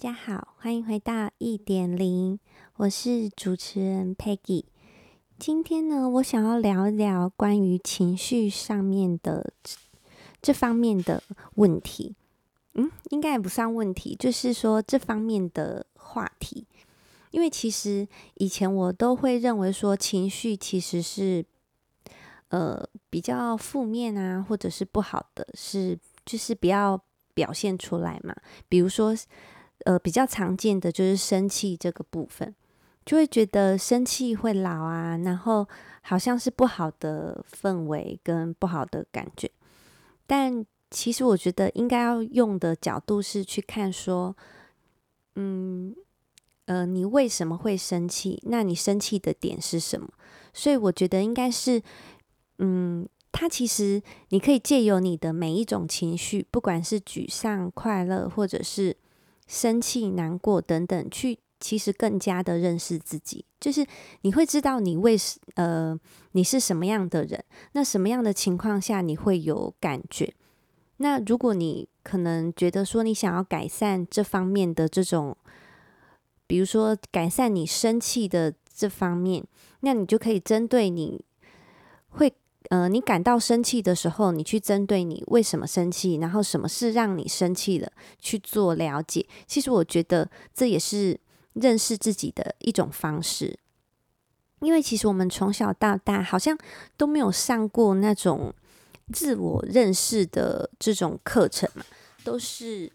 大家好，欢迎回到一点零，我是主持人 Peggy。今天呢，我想要聊一聊关于情绪上面的这方面的问题。嗯，应该也不算问题，就是说这方面的话题。因为其实以前我都会认为说情绪其实是呃比较负面啊，或者是不好的，是就是不要表现出来嘛。比如说。呃，比较常见的就是生气这个部分，就会觉得生气会老啊，然后好像是不好的氛围跟不好的感觉。但其实我觉得应该要用的角度是去看说，嗯，呃，你为什么会生气？那你生气的点是什么？所以我觉得应该是，嗯，它其实你可以借由你的每一种情绪，不管是沮丧、快乐，或者是。生气、难过等等，去其实更加的认识自己，就是你会知道你为呃你是什么样的人，那什么样的情况下你会有感觉？那如果你可能觉得说你想要改善这方面的这种，比如说改善你生气的这方面，那你就可以针对你会。呃，你感到生气的时候，你去针对你为什么生气，然后什么事让你生气了，去做了解。其实我觉得这也是认识自己的一种方式，因为其实我们从小到大好像都没有上过那种自我认识的这种课程嘛，都是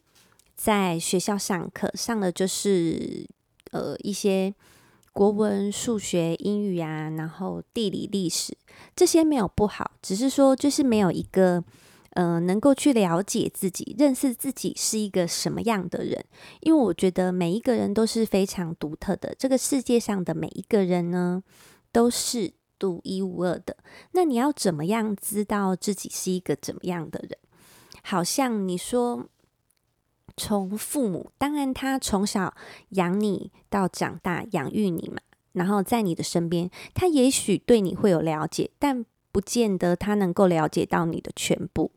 在学校上课，上的就是呃一些。国文、数学、英语啊，然后地理、历史这些没有不好，只是说就是没有一个呃能够去了解自己、认识自己是一个什么样的人。因为我觉得每一个人都是非常独特的，这个世界上的每一个人呢都是独一无二的。那你要怎么样知道自己是一个怎么样的人？好像你说。从父母，当然他从小养你到长大，养育你嘛，然后在你的身边，他也许对你会有了解，但不见得他能够了解到你的全部。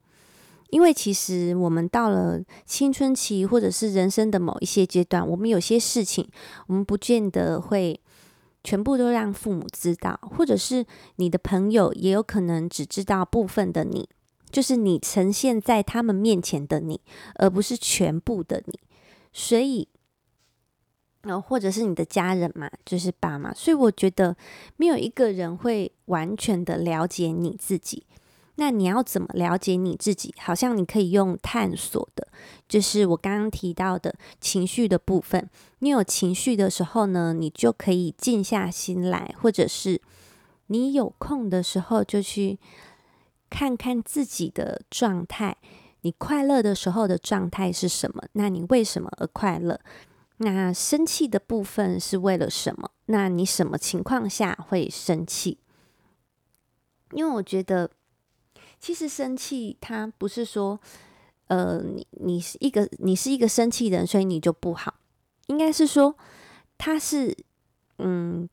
因为其实我们到了青春期，或者是人生的某一些阶段，我们有些事情，我们不见得会全部都让父母知道，或者是你的朋友也有可能只知道部分的你。就是你呈现在他们面前的你，而不是全部的你，所以，然呃，或者是你的家人嘛，就是爸妈，所以我觉得没有一个人会完全的了解你自己。那你要怎么了解你自己？好像你可以用探索的，就是我刚刚提到的情绪的部分。你有情绪的时候呢，你就可以静下心来，或者是你有空的时候就去。看看自己的状态，你快乐的时候的状态是什么？那你为什么而快乐？那生气的部分是为了什么？那你什么情况下会生气？因为我觉得，其实生气它不是说，呃，你你是一个你是一个生气人，所以你就不好。应该是说，它是，嗯，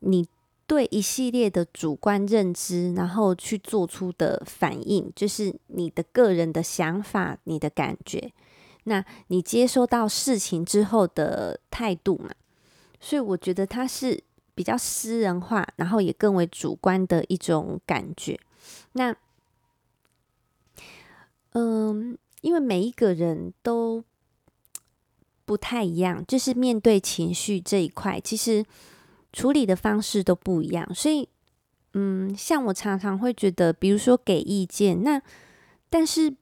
你。对一系列的主观认知，然后去做出的反应，就是你的个人的想法、你的感觉，那你接收到事情之后的态度嘛。所以我觉得它是比较私人化，然后也更为主观的一种感觉。那，嗯，因为每一个人都不太一样，就是面对情绪这一块，其实。处理的方式都不一样，所以，嗯，像我常常会觉得，比如说给意见，那但是，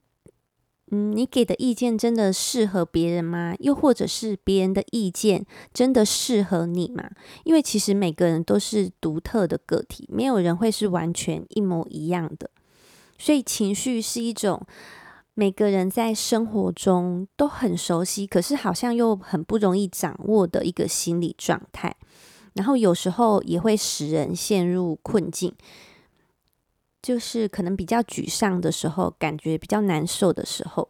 嗯，你给的意见真的适合别人吗？又或者是别人的意见真的适合你吗？因为其实每个人都是独特的个体，没有人会是完全一模一样的，所以情绪是一种每个人在生活中都很熟悉，可是好像又很不容易掌握的一个心理状态。然后有时候也会使人陷入困境，就是可能比较沮丧的时候，感觉比较难受的时候。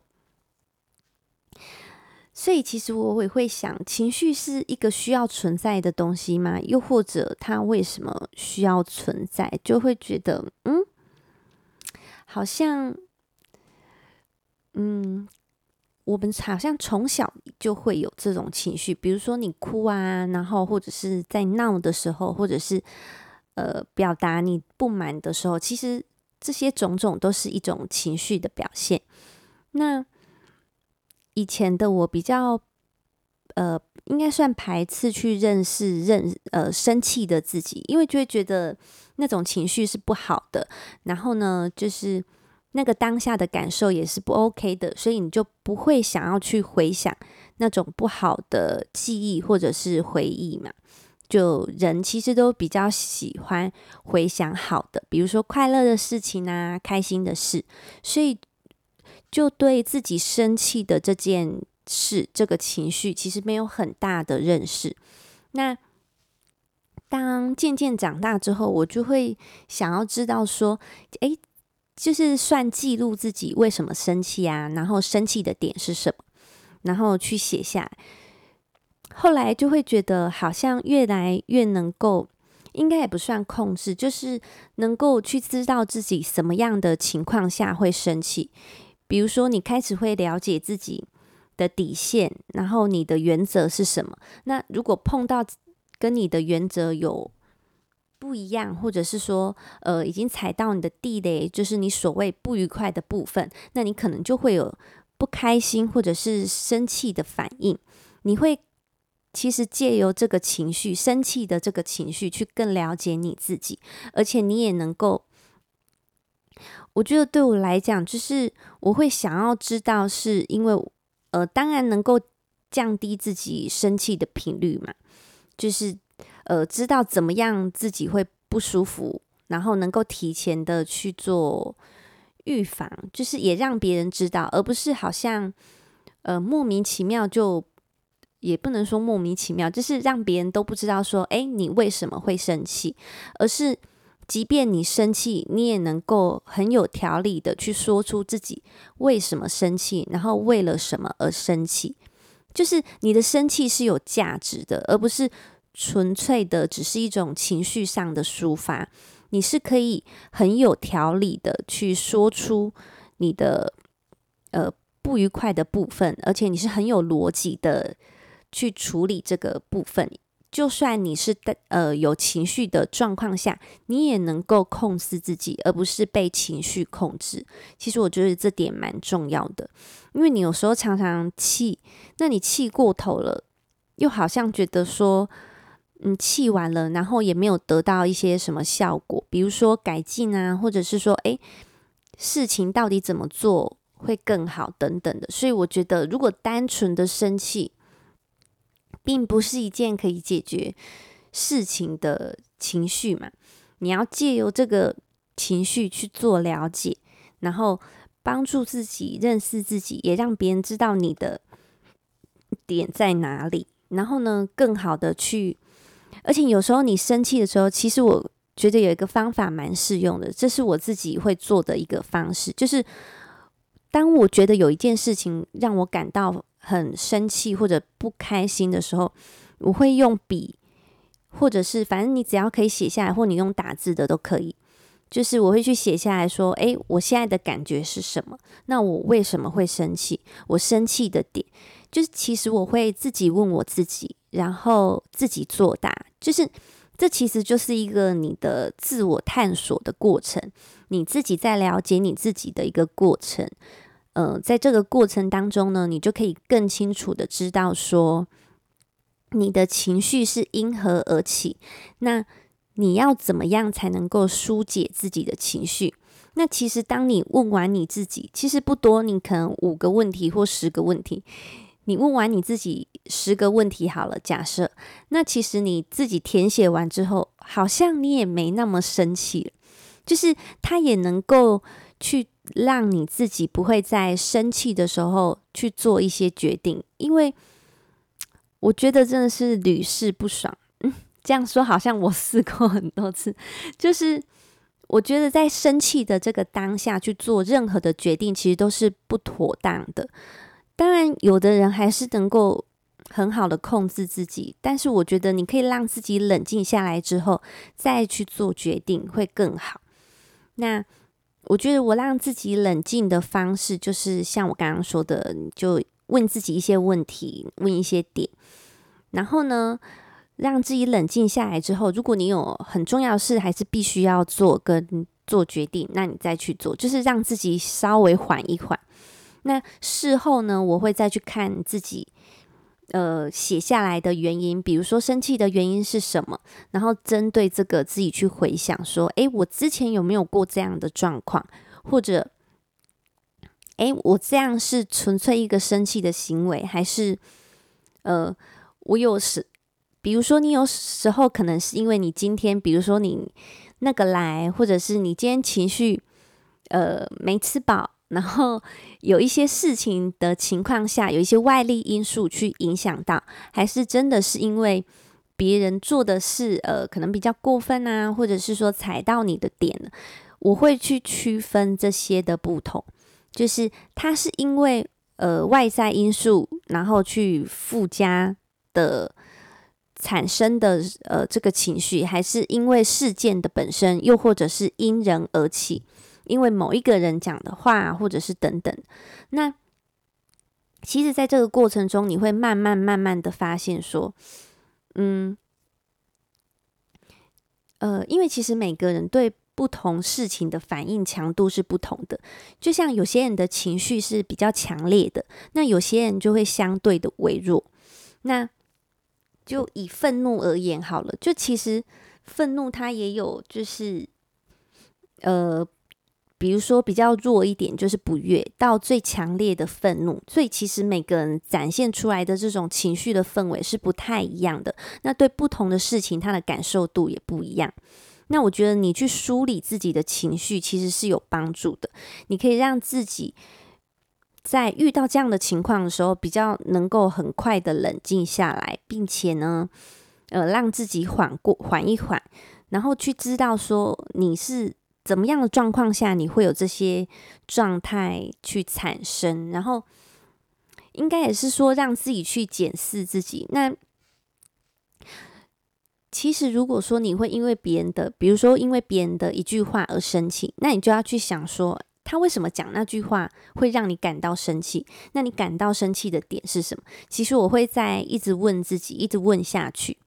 所以其实我也会想，情绪是一个需要存在的东西吗？又或者它为什么需要存在？就会觉得，嗯，好像，嗯，我们好像从小就会有这种情绪，比如说你哭啊，然后或者是在闹的时候，或者是呃表达你不满的时候，其实这些种种都是一种情绪的表现。那以前的我比较呃，应该算排斥去认识认呃生气的自己，因为就会觉得那种情绪是不好的。然后呢，就是。那个当下的感受也是不 OK 的，所以你就不会想要去回想那种不好的记忆或者是回忆嘛。就人其实都比较喜欢回想好的，比如说快乐的事情啊，开心的事，所以就对自己生气的这件事，这个情绪其实没有很大的认识。那当渐渐长大之后，我就会想要知道说，诶。就是算记录自己为什么生气啊，然后生气的点是什么，然后去写下来。后来就会觉得好像越来越能够，应该也不算控制，就是能够去知道自己什么样的情况下会生气。比如说，你开始会了解自己的底线，然后你的原则是什么。那如果碰到跟你的原则有不一样，或者是说，呃，已经踩到你的地雷，就是你所谓不愉快的部分，那你可能就会有不开心或者是生气的反应。你会其实借由这个情绪，生气的这个情绪，去更了解你自己，而且你也能够，我觉得对我来讲，就是我会想要知道，是因为，呃，当然能够降低自己生气的频率嘛，就是。呃，知道怎么样自己会不舒服，然后能够提前的去做预防，就是也让别人知道，而不是好像呃莫名其妙就，也不能说莫名其妙，就是让别人都不知道说，哎，你为什么会生气，而是即便你生气，你也能够很有条理的去说出自己为什么生气，然后为了什么而生气，就是你的生气是有价值的，而不是。纯粹的只是一种情绪上的抒发，你是可以很有条理的去说出你的呃不愉快的部分，而且你是很有逻辑的去处理这个部分。就算你是在呃有情绪的状况下，你也能够控制自己，而不是被情绪控制。其实我觉得这点蛮重要的，因为你有时候常常气，那你气过头了，又好像觉得说。嗯，气完了，然后也没有得到一些什么效果，比如说改进啊，或者是说，诶，事情到底怎么做会更好等等的。所以我觉得，如果单纯的生气，并不是一件可以解决事情的情绪嘛。你要借由这个情绪去做了解，然后帮助自己认识自己，也让别人知道你的点在哪里，然后呢，更好的去。而且有时候你生气的时候，其实我觉得有一个方法蛮适用的，这是我自己会做的一个方式，就是当我觉得有一件事情让我感到很生气或者不开心的时候，我会用笔，或者是反正你只要可以写下来，或你用打字的都可以，就是我会去写下来说，诶，我现在的感觉是什么？那我为什么会生气？我生气的点，就是其实我会自己问我自己。然后自己作答，就是这其实就是一个你的自我探索的过程，你自己在了解你自己的一个过程。呃，在这个过程当中呢，你就可以更清楚的知道说，你的情绪是因何而起，那你要怎么样才能够疏解自己的情绪？那其实当你问完你自己，其实不多，你可能五个问题或十个问题。你问完你自己十个问题好了，假设，那其实你自己填写完之后，好像你也没那么生气了，就是它也能够去让你自己不会在生气的时候去做一些决定，因为我觉得真的是屡试不爽。嗯，这样说好像我试过很多次，就是我觉得在生气的这个当下去做任何的决定，其实都是不妥当的。当然，有的人还是能够很好的控制自己，但是我觉得你可以让自己冷静下来之后再去做决定会更好。那我觉得我让自己冷静的方式，就是像我刚刚说的，就问自己一些问题，问一些点，然后呢，让自己冷静下来之后，如果你有很重要的事还是必须要做跟做决定，那你再去做，就是让自己稍微缓一缓。那事后呢，我会再去看自己呃写下来的原因，比如说生气的原因是什么，然后针对这个自己去回想说，诶，我之前有没有过这样的状况，或者，诶，我这样是纯粹一个生气的行为，还是呃，我有时。比如说，你有时候可能是因为你今天，比如说你那个来，或者是你今天情绪呃没吃饱，然后有一些事情的情况下，有一些外力因素去影响到，还是真的是因为别人做的事呃可能比较过分啊，或者是说踩到你的点，我会去区分这些的不同，就是它是因为呃外在因素，然后去附加的。产生的呃这个情绪，还是因为事件的本身，又或者是因人而起，因为某一个人讲的话，或者是等等。那其实，在这个过程中，你会慢慢慢慢的发现说，嗯，呃，因为其实每个人对不同事情的反应强度是不同的，就像有些人的情绪是比较强烈的，那有些人就会相对的微弱。那就以愤怒而言好了，就其实愤怒它也有，就是呃，比如说比较弱一点，就是不悦，到最强烈的愤怒，所以其实每个人展现出来的这种情绪的氛围是不太一样的。那对不同的事情，他的感受度也不一样。那我觉得你去梳理自己的情绪，其实是有帮助的。你可以让自己。在遇到这样的情况的时候，比较能够很快的冷静下来，并且呢，呃，让自己缓过缓一缓，然后去知道说你是怎么样的状况下你会有这些状态去产生，然后应该也是说让自己去检视自己。那其实如果说你会因为别人的，比如说因为别人的一句话而生气，那你就要去想说。他为什么讲那句话会让你感到生气？那你感到生气的点是什么？其实我会在一直问自己，一直问下去，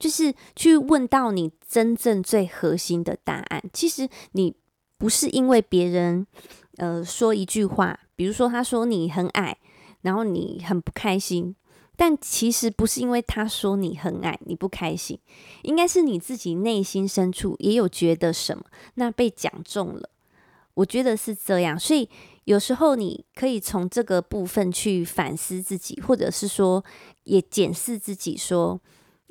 就是去问到你真正最核心的答案。其实你不是因为别人呃说一句话，比如说他说你很矮，然后你很不开心，但其实不是因为他说你很矮你不开心，应该是你自己内心深处也有觉得什么，那被讲中了。我觉得是这样，所以有时候你可以从这个部分去反思自己，或者是说也检视自己，说，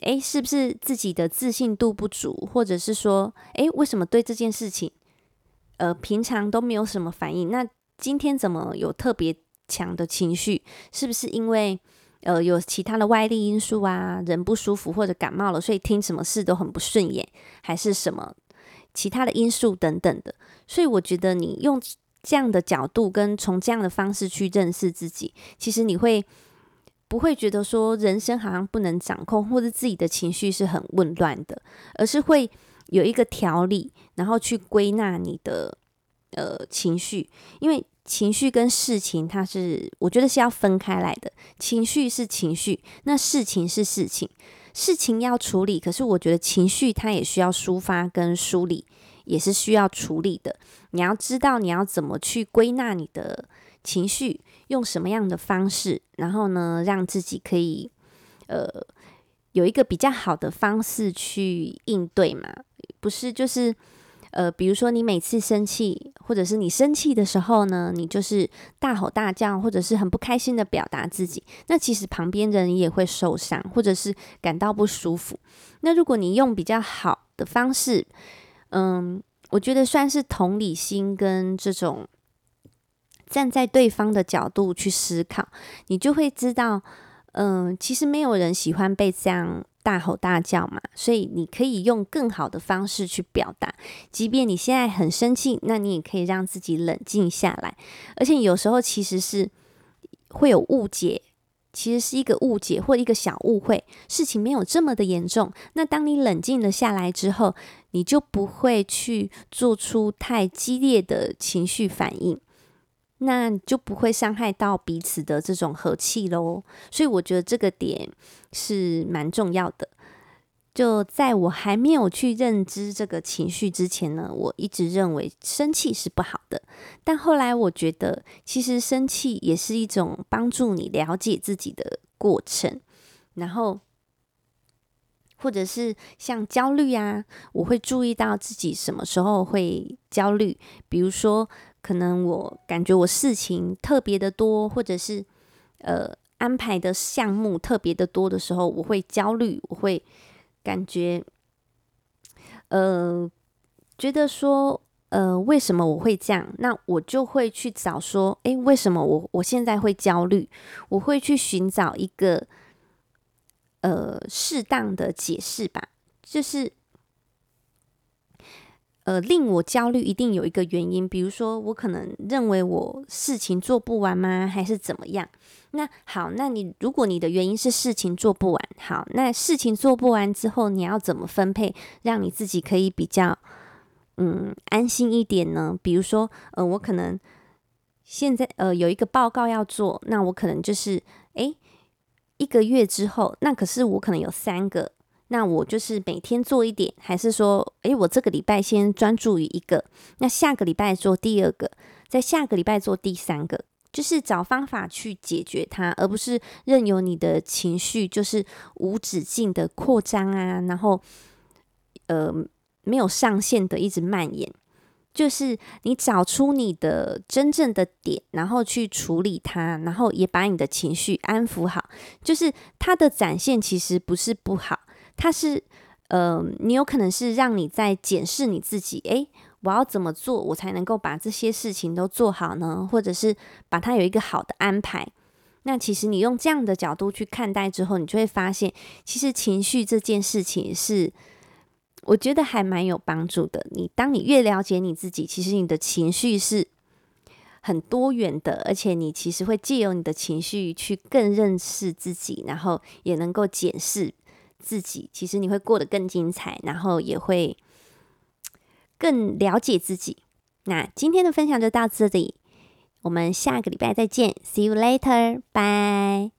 诶，是不是自己的自信度不足，或者是说，诶，为什么对这件事情，呃，平常都没有什么反应，那今天怎么有特别强的情绪？是不是因为呃有其他的外力因素啊，人不舒服或者感冒了，所以听什么事都很不顺眼，还是什么？其他的因素等等的，所以我觉得你用这样的角度跟从这样的方式去认识自己，其实你会不会觉得说人生好像不能掌控，或者自己的情绪是很混乱的，而是会有一个条理，然后去归纳你的呃情绪，因为情绪跟事情它是我觉得是要分开来的，情绪是情绪，那事情是事情。事情要处理，可是我觉得情绪它也需要抒发跟梳理，也是需要处理的。你要知道你要怎么去归纳你的情绪，用什么样的方式，然后呢，让自己可以呃有一个比较好的方式去应对嘛，不是就是。呃，比如说你每次生气，或者是你生气的时候呢，你就是大吼大叫，或者是很不开心的表达自己，那其实旁边人也会受伤，或者是感到不舒服。那如果你用比较好的方式，嗯，我觉得算是同理心跟这种站在对方的角度去思考，你就会知道，嗯，其实没有人喜欢被这样。大吼大叫嘛，所以你可以用更好的方式去表达。即便你现在很生气，那你也可以让自己冷静下来。而且有时候其实是会有误解，其实是一个误解或一个小误会，事情没有这么的严重。那当你冷静了下来之后，你就不会去做出太激烈的情绪反应。那就不会伤害到彼此的这种和气喽。所以我觉得这个点是蛮重要的。就在我还没有去认知这个情绪之前呢，我一直认为生气是不好的。但后来我觉得，其实生气也是一种帮助你了解自己的过程。然后，或者是像焦虑啊，我会注意到自己什么时候会焦虑。比如说，可能我感觉我事情特别的多，或者是呃安排的项目特别的多的时候，我会焦虑，我会。感觉，呃，觉得说，呃，为什么我会这样？那我就会去找说，诶，为什么我我现在会焦虑？我会去寻找一个，呃，适当的解释吧，就是。呃，令我焦虑一定有一个原因，比如说我可能认为我事情做不完吗？还是怎么样？那好，那你如果你的原因是事情做不完，好，那事情做不完之后，你要怎么分配，让你自己可以比较嗯安心一点呢？比如说，呃，我可能现在呃有一个报告要做，那我可能就是诶一个月之后，那可是我可能有三个。那我就是每天做一点，还是说，诶，我这个礼拜先专注于一个，那下个礼拜做第二个，在下个礼拜做第三个，就是找方法去解决它，而不是任由你的情绪就是无止境的扩张啊，然后，呃，没有上限的一直蔓延。就是你找出你的真正的点，然后去处理它，然后也把你的情绪安抚好。就是它的展现其实不是不好。它是，呃，你有可能是让你在检视你自己，诶，我要怎么做，我才能够把这些事情都做好呢？或者是把它有一个好的安排。那其实你用这样的角度去看待之后，你就会发现，其实情绪这件事情是，我觉得还蛮有帮助的。你当你越了解你自己，其实你的情绪是很多元的，而且你其实会借由你的情绪去更认识自己，然后也能够检视。自己其实你会过得更精彩，然后也会更了解自己。那今天的分享就到这里，我们下个礼拜再见，See you later，bye。